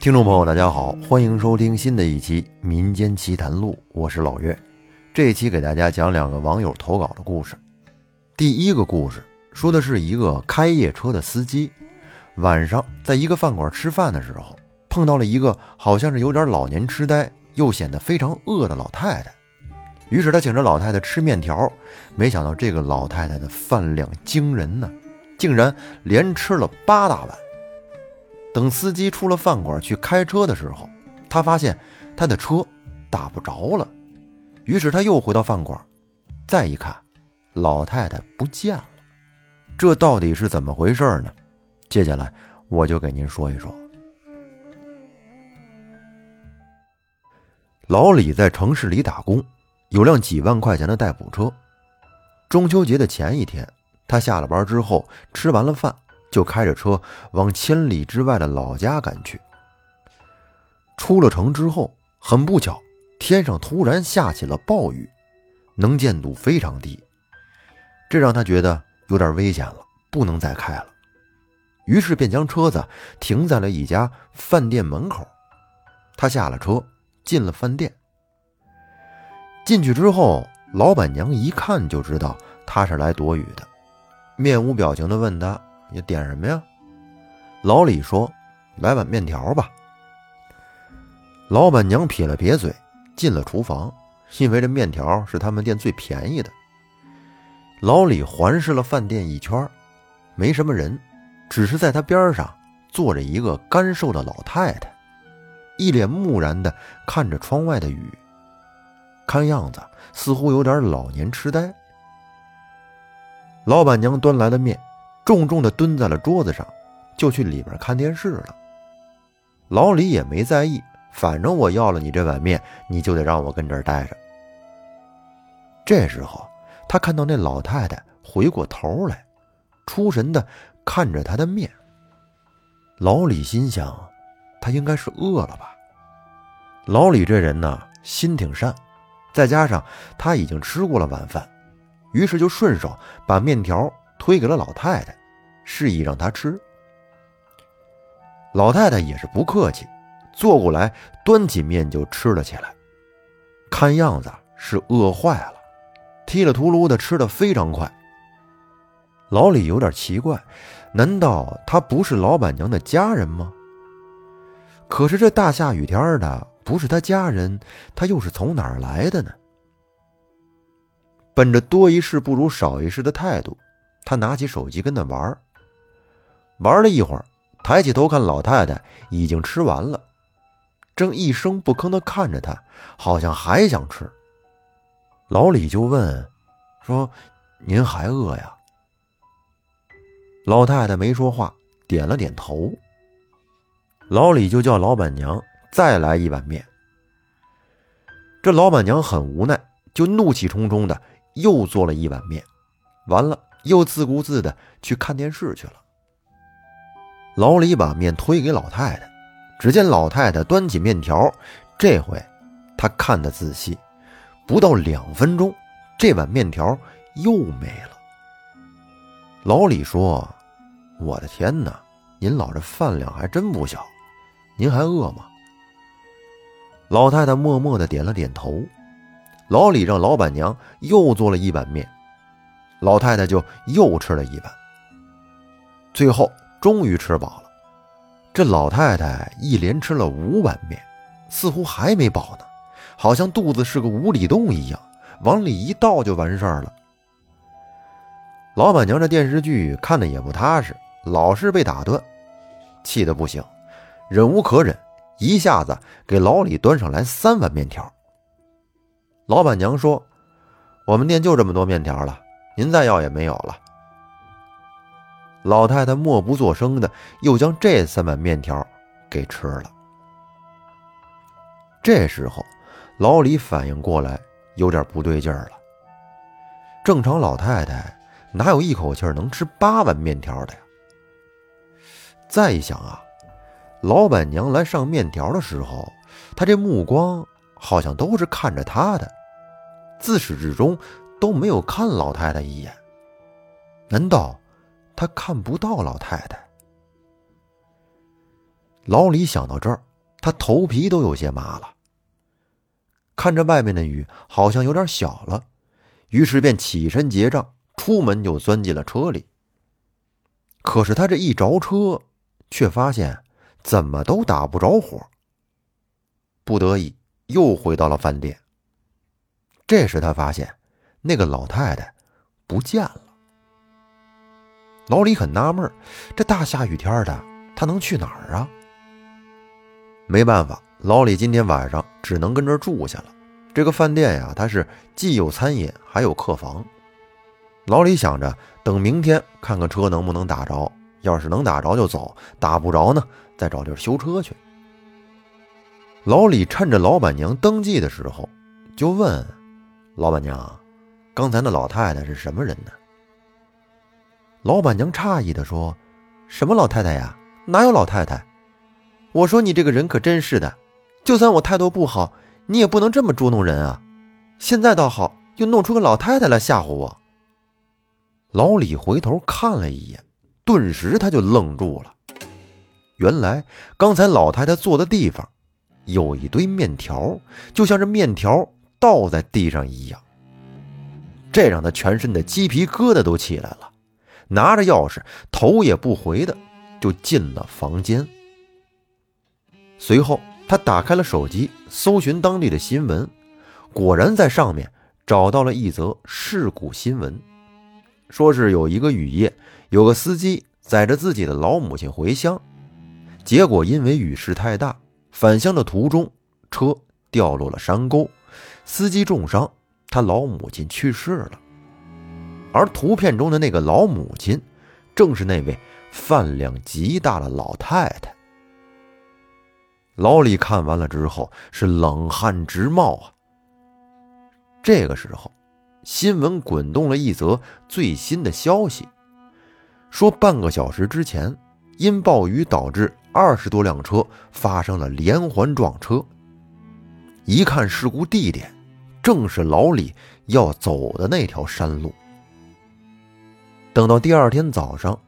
听众朋友，大家好，欢迎收听新的一期《民间奇谈录》，我是老岳。这一期给大家讲两个网友投稿的故事。第一个故事说的是一个开夜车的司机，晚上在一个饭馆吃饭的时候，碰到了一个好像是有点老年痴呆又显得非常饿的老太太。于是他请这老太太吃面条，没想到这个老太太的饭量惊人呢，竟然连吃了八大碗。等司机出了饭馆去开车的时候，他发现他的车打不着了，于是他又回到饭馆，再一看，老太太不见了。这到底是怎么回事呢？接下来我就给您说一说。老李在城市里打工，有辆几万块钱的代步车。中秋节的前一天，他下了班之后吃完了饭。就开着车往千里之外的老家赶去。出了城之后，很不巧，天上突然下起了暴雨，能见度非常低，这让他觉得有点危险了，不能再开了。于是便将车子停在了一家饭店门口。他下了车，进了饭店。进去之后，老板娘一看就知道他是来躲雨的，面无表情地问他。你点什么呀？老李说：“来碗面条吧。”老板娘撇了撇嘴，进了厨房，因为这面条是他们店最便宜的。老李环视了饭店一圈，没什么人，只是在他边上坐着一个干瘦的老太太，一脸木然的看着窗外的雨，看样子似乎有点老年痴呆。老板娘端来的面。重重的蹲在了桌子上，就去里边看电视了。老李也没在意，反正我要了你这碗面，你就得让我跟这儿待着。这时候，他看到那老太太回过头来，出神的看着他的面。老李心想，他应该是饿了吧。老李这人呢，心挺善，再加上他已经吃过了晚饭，于是就顺手把面条推给了老太太。示意让她吃，老太太也是不客气，坐过来端起面就吃了起来，看样子是饿坏了，踢了秃噜的吃的非常快。老李有点奇怪，难道他不是老板娘的家人吗？可是这大下雨天的，不是他家人，他又是从哪儿来的呢？本着多一事不如少一事的态度，他拿起手机跟他玩玩了一会儿，抬起头看老太太已经吃完了，正一声不吭地看着他，好像还想吃。老李就问：“说您还饿呀？”老太太没说话，点了点头。老李就叫老板娘再来一碗面。这老板娘很无奈，就怒气冲冲的又做了一碗面，完了又自顾自的去看电视去了。老李把面推给老太太，只见老太太端起面条，这回他看得仔细，不到两分钟，这碗面条又没了。老李说：“我的天哪，您老这饭量还真不小，您还饿吗？”老太太默默的点了点头。老李让老板娘又做了一碗面，老太太就又吃了一碗，最后。终于吃饱了，这老太太一连吃了五碗面，似乎还没饱呢，好像肚子是个无底洞一样，往里一倒就完事儿了。老板娘这电视剧看的也不踏实，老是被打断，气得不行，忍无可忍，一下子给老李端上来三碗面条。老板娘说：“我们店就这么多面条了，您再要也没有了。”老太太默不作声的，又将这三碗面条给吃了。这时候，老李反应过来，有点不对劲儿了。正常老太太哪有一口气能吃八碗面条的呀？再一想啊，老板娘来上面条的时候，她这目光好像都是看着他的，自始至终都没有看老太太一眼。难道？他看不到老太太。老李想到这儿，他头皮都有些麻了。看着外面的雨好像有点小了，于是便起身结账，出门就钻进了车里。可是他这一着车，却发现怎么都打不着火。不得已，又回到了饭店。这时他发现那个老太太不见了。老李很纳闷这大下雨天的，他能去哪儿啊？没办法，老李今天晚上只能跟这儿住下了。这个饭店呀，它是既有餐饮，还有客房。老李想着，等明天看看车能不能打着，要是能打着就走，打不着呢，再找地儿修车去。老李趁着老板娘登记的时候，就问老板娘：“刚才那老太太是什么人呢？”老板娘诧异的说：“什么老太太呀？哪有老太太？”我说：“你这个人可真是的，就算我态度不好，你也不能这么捉弄人啊！现在倒好，又弄出个老太太来吓唬我。”老李回头看了一眼，顿时他就愣住了。原来刚才老太太坐的地方。有一堆面条，就像是面条倒在地上一样，这让他全身的鸡皮疙瘩都起来了。拿着钥匙，头也不回的就进了房间。随后，他打开了手机，搜寻当地的新闻，果然在上面找到了一则事故新闻，说是有一个雨夜，有个司机载着自己的老母亲回乡，结果因为雨势太大。返乡的途中，车掉落了山沟，司机重伤，他老母亲去世了。而图片中的那个老母亲，正是那位饭量极大的老太太。老李看完了之后是冷汗直冒啊。这个时候，新闻滚动了一则最新的消息，说半个小时之前，因暴雨导致。二十多辆车发生了连环撞车。一看事故地点，正是老李要走的那条山路。等到第二天早上，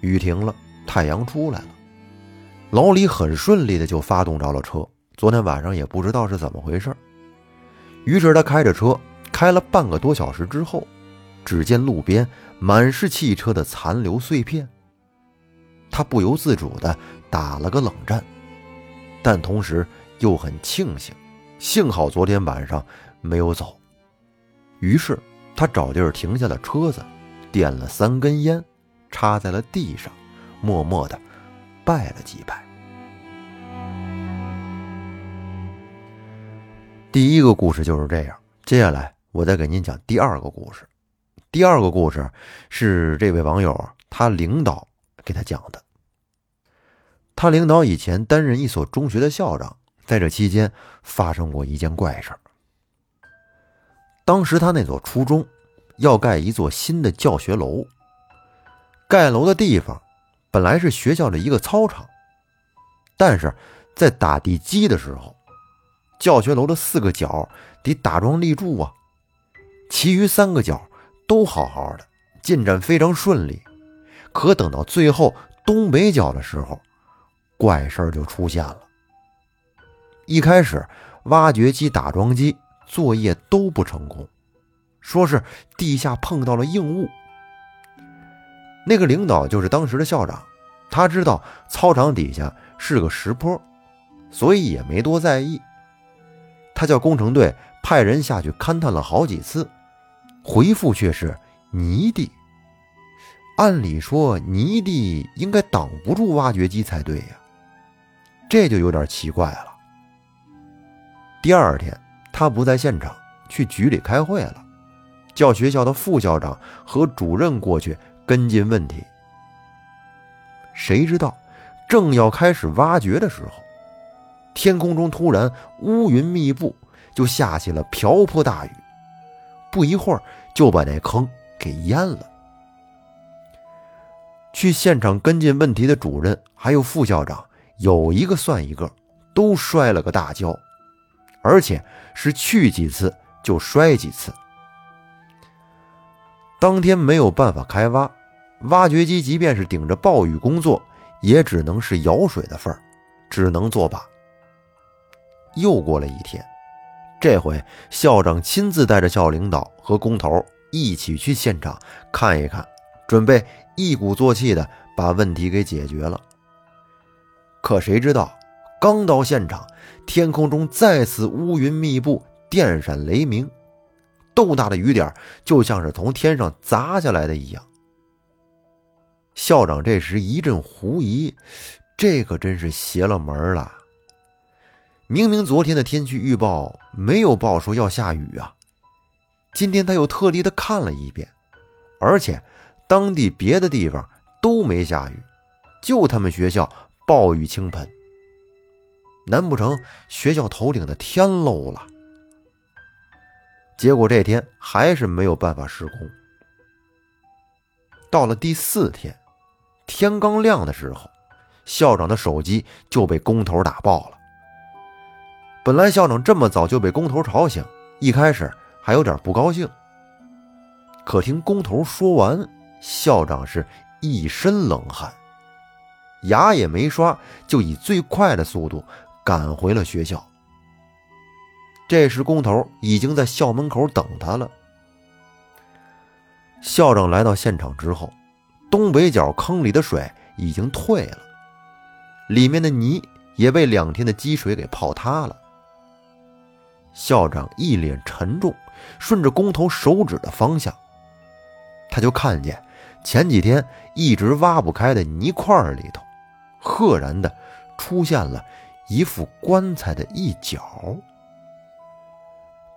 雨停了，太阳出来了，老李很顺利的就发动着了车。昨天晚上也不知道是怎么回事，于是他开着车开了半个多小时之后，只见路边满是汽车的残留碎片。他不由自主的。打了个冷战，但同时又很庆幸，幸好昨天晚上没有走。于是他找地儿停下了车子，点了三根烟，插在了地上，默默的拜了几拜。第一个故事就是这样，接下来我再给您讲第二个故事。第二个故事是这位网友他领导给他讲的。他领导以前担任一所中学的校长，在这期间发生过一件怪事儿。当时他那所初中要盖一座新的教学楼，盖楼的地方本来是学校的一个操场，但是在打地基的时候，教学楼的四个角得打桩立柱啊，其余三个角都好好的，进展非常顺利。可等到最后东北角的时候，怪事儿就出现了。一开始，挖掘机、打桩机作业都不成功，说是地下碰到了硬物。那个领导就是当时的校长，他知道操场底下是个石坡，所以也没多在意。他叫工程队派人下去勘探了好几次，回复却是泥地。按理说，泥地应该挡不住挖掘机才对呀。这就有点奇怪了。第二天，他不在现场，去局里开会了，叫学校的副校长和主任过去跟进问题。谁知道，正要开始挖掘的时候，天空中突然乌云密布，就下起了瓢泼大雨，不一会儿就把那坑给淹了。去现场跟进问题的主任还有副校长。有一个算一个，都摔了个大跤，而且是去几次就摔几次。当天没有办法开挖，挖掘机即便是顶着暴雨工作，也只能是舀水的份儿，只能作罢。又过了一天，这回校长亲自带着校领导和工头一起去现场看一看，准备一鼓作气的把问题给解决了。可谁知道，刚到现场，天空中再次乌云密布，电闪雷鸣，豆大的雨点就像是从天上砸下来的一样。校长这时一阵狐疑，这可真是邪了门了。明明昨天的天气预报没有报说要下雨啊，今天他又特地的看了一遍，而且当地别的地方都没下雨，就他们学校暴雨倾盆。难不成学校头顶的天漏了？结果这天还是没有办法施工。到了第四天。天刚亮的时候，校长的手机就被工头打爆了。本来校长这么早就被工头吵醒，一开始还有点不高兴。可听工头说完，校长是一身冷汗，牙也没刷，就以最快的速度赶回了学校。这时工头已经在校门口等他了。校长来到现场之后。东北角坑里的水已经退了，里面的泥也被两天的积水给泡塌了。校长一脸沉重，顺着工头手指的方向，他就看见前几天一直挖不开的泥块里头，赫然的出现了一副棺材的一角。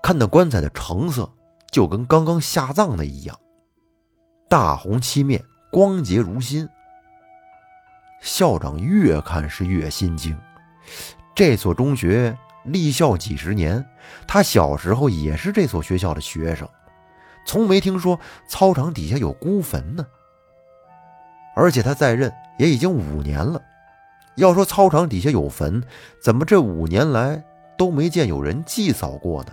看那棺材的成色，就跟刚刚下葬的一样，大红漆面。光洁如新，校长越看是越心惊。这所中学立校几十年，他小时候也是这所学校的学生，从没听说操场底下有孤坟呢。而且他在任也已经五年了，要说操场底下有坟，怎么这五年来都没见有人祭扫过呢？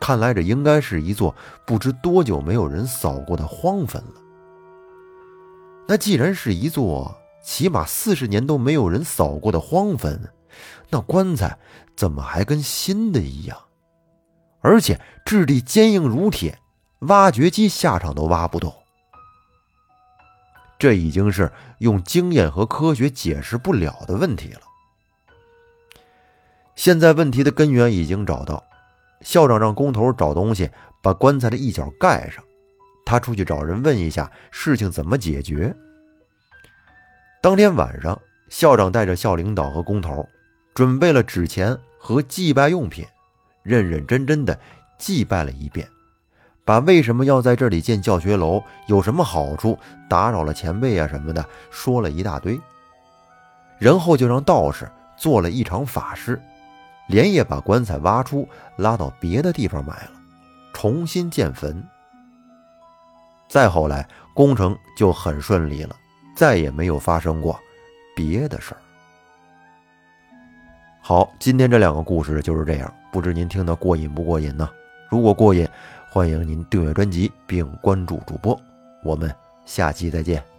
看来这应该是一座不知多久没有人扫过的荒坟了。那既然是一座起码四十年都没有人扫过的荒坟，那棺材怎么还跟新的一样？而且质地坚硬如铁，挖掘机下场都挖不动。这已经是用经验和科学解释不了的问题了。现在问题的根源已经找到，校长让工头找东西把棺材的一角盖上。他出去找人问一下事情怎么解决。当天晚上，校长带着校领导和工头，准备了纸钱和祭拜用品，认认真真的祭拜了一遍，把为什么要在这里建教学楼、有什么好处、打扰了前辈啊什么的说了一大堆。然后就让道士做了一场法事，连夜把棺材挖出，拉到别的地方埋了，重新建坟。再后来，工程就很顺利了，再也没有发生过别的事儿。好，今天这两个故事就是这样，不知您听得过瘾不过瘾呢？如果过瘾，欢迎您订阅专辑并关注主播，我们下期再见。